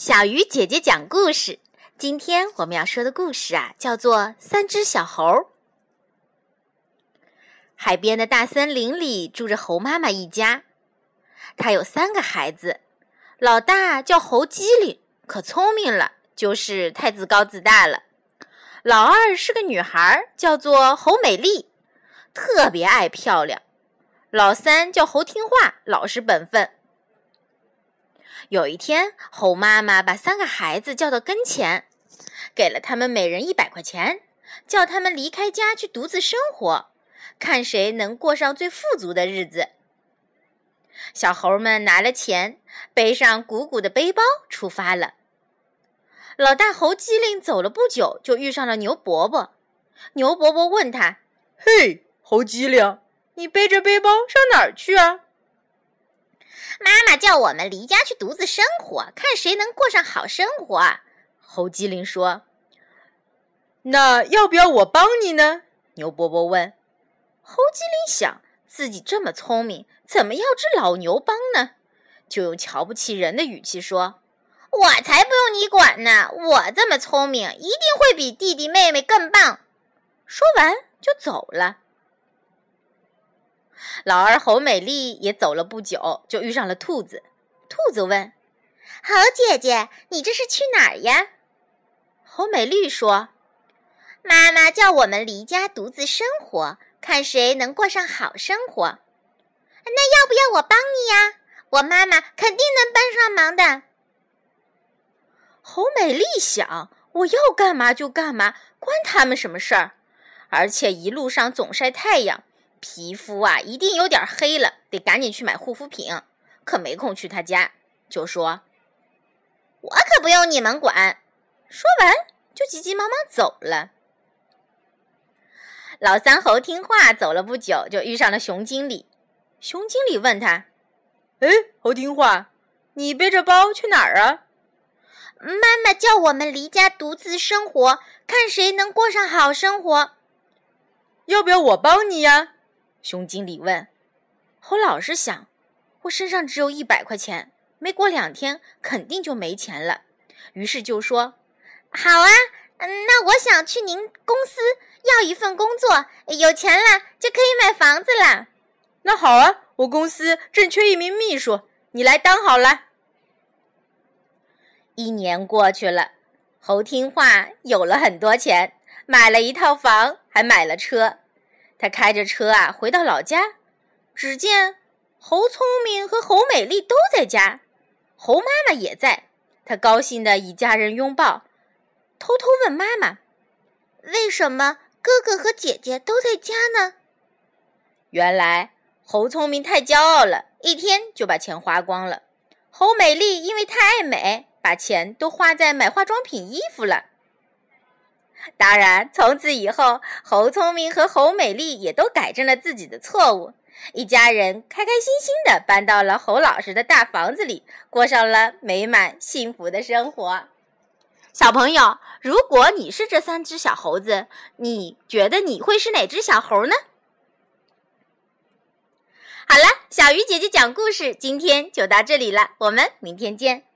小鱼姐姐讲故事。今天我们要说的故事啊，叫做《三只小猴》。海边的大森林里住着猴妈妈一家，她有三个孩子。老大叫猴机灵，可聪明了，就是太自高自大了。老二是个女孩，叫做猴美丽，特别爱漂亮。老三叫猴听话，老实本分。有一天，猴妈妈把三个孩子叫到跟前，给了他们每人一百块钱，叫他们离开家去独自生活，看谁能过上最富足的日子。小猴们拿了钱，背上鼓鼓的背包出发了。老大猴机灵走了不久，就遇上了牛伯伯。牛伯伯问他：“嘿，猴机灵，你背着背包上哪儿去啊？”妈妈叫我们离家去独自生活，看谁能过上好生活。猴机灵说：“那要不要我帮你呢？”牛伯伯问。猴机灵想，自己这么聪明，怎么要只老牛帮呢？就用瞧不起人的语气说：“我才不用你管呢！我这么聪明，一定会比弟弟妹妹更棒。”说完就走了。老二侯美丽也走了不久，就遇上了兔子。兔子问：“侯姐姐，你这是去哪儿呀？”侯美丽说：“妈妈叫我们离家独自生活，看谁能过上好生活。那要不要我帮你呀？我妈妈肯定能帮上忙的。”侯美丽想：“我要干嘛就干嘛，关他们什么事儿？而且一路上总晒太阳。”皮肤啊，一定有点黑了，得赶紧去买护肤品。可没空去他家，就说：“我可不用你们管。”说完就急急忙忙走了。老三猴听话，走了不久就遇上了熊经理。熊经理问他：“哎，猴听话，你背着包去哪儿啊？”妈妈叫我们离家独自生活，看谁能过上好生活。要不要我帮你呀？熊经理问：“猴老是想，我身上只有一百块钱，没过两天肯定就没钱了。于是就说：‘好啊，嗯，那我想去您公司要一份工作，有钱了就可以买房子了。’那好啊，我公司正缺一名秘书，你来当好了。”一年过去了，猴听话，有了很多钱，买了一套房，还买了车。他开着车啊，回到老家，只见猴聪明和猴美丽都在家，猴妈妈也在。他高兴的与家人拥抱，偷偷问妈妈：“为什么哥哥和姐姐都在家呢？”原来猴聪明太骄傲了，一天就把钱花光了。猴美丽因为太爱美，把钱都花在买化妆品、衣服了。当然，从此以后，猴聪明和猴美丽也都改正了自己的错误。一家人开开心心的搬到了猴老师的大房子里，过上了美满幸福的生活。小朋友，如果你是这三只小猴子，你觉得你会是哪只小猴呢？好了，小鱼姐姐讲故事，今天就到这里了，我们明天见。